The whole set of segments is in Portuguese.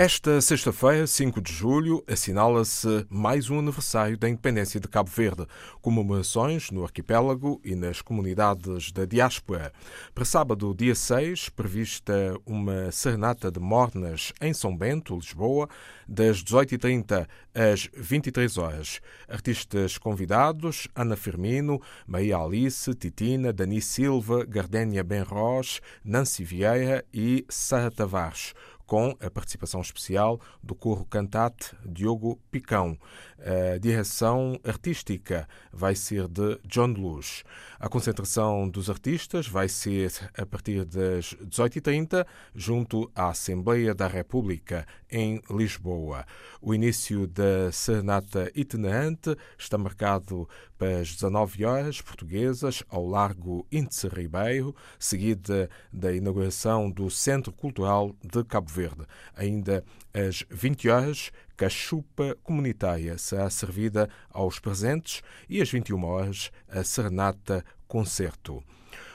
Nesta sexta-feira, 5 de julho, assinala-se mais um aniversário da independência de Cabo Verde, comemorações no arquipélago e nas comunidades da diáspora. Para sábado, dia 6, prevista uma serenata de mornas em São Bento, Lisboa, das 18h30 às 23 horas. Artistas convidados: Ana Firmino, Maria Alice, Titina, Dani Silva, Gardénia Benros, Nancy Vieira e Sara Tavares com a participação especial do coro cantate Diogo Picão. A direção artística vai ser de John Luz. A concentração dos artistas vai ser a partir das 18h30, junto à Assembleia da República, em Lisboa. O início da serenata itinerante está marcado as 19 horas portuguesas, ao Largo Índice Ribeiro, seguida da inauguração do Centro Cultural de Cabo Verde. Ainda às 20 horas, cachupa comunitária será servida aos presentes e às 21 horas, a serenata concerto.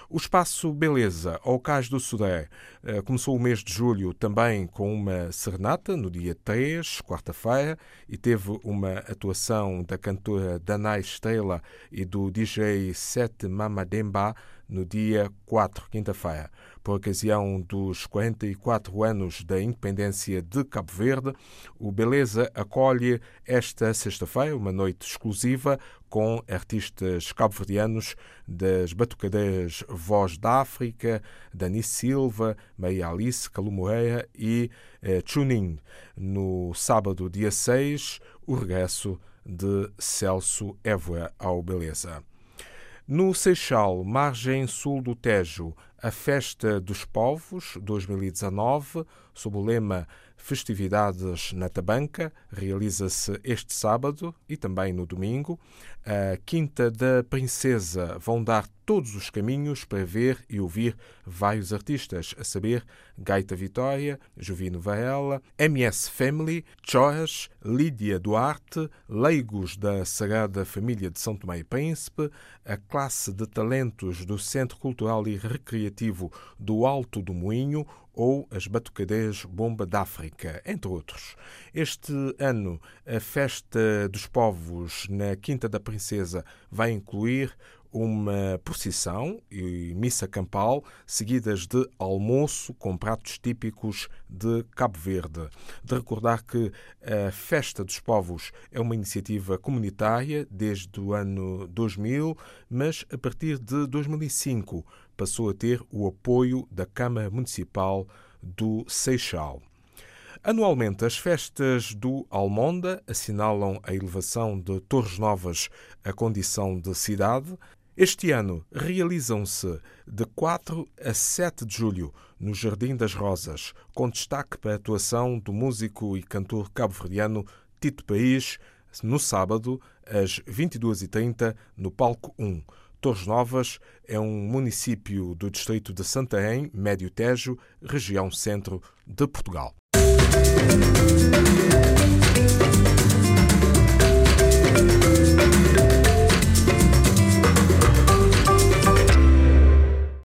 O Espaço Beleza, ao Cais do Sudé, eh, começou o mês de julho também com uma serenata, no dia 3, quarta-feira, e teve uma atuação da cantora Danai Estrela e do DJ Sete Mamademba no dia 4, quinta-feira. Por ocasião dos 44 anos da independência de Cabo Verde, o Beleza acolhe esta sexta-feira uma noite exclusiva com artistas cabo-verdianos das batucadeiras Voz da África, Dani Silva, Maria Alice, Calu Moreira e eh, Chunin. No sábado, dia 6, o regresso de Celso Évora ao Beleza. No Seixal, margem sul do Tejo, a Festa dos Povos 2019, sob o lema Festividades na Tabanca, realiza-se este sábado e também no domingo. A Quinta da Princesa vão dar todos os caminhos para ver e ouvir vários artistas, a saber Gaita Vitória, Jovino Varela, MS Family, Choras, Lídia Duarte, Leigos da Sagrada Família de São Tomé e Príncipe, a classe de talentos do Centro Cultural e Recreativo do Alto do Moinho, ou as Batucadeiras Bomba d'África, entre outros. Este ano, a Festa dos Povos na Quinta da Princesa vai incluir uma procissão e missa campal, seguidas de almoço com pratos típicos de Cabo Verde. De recordar que a Festa dos Povos é uma iniciativa comunitária desde o ano 2000, mas a partir de 2005 passou a ter o apoio da Câmara Municipal do Seixal. Anualmente, as festas do Almonda assinalam a elevação de Torres Novas à condição de cidade. Este ano realizam-se de 4 a 7 de julho no Jardim das Rosas, com destaque para a atuação do músico e cantor cabo-verdiano Tito País, no sábado, às 22h30, no Palco 1. Torres Novas é um município do distrito de Santarém, Médio Tejo, região centro de Portugal. Música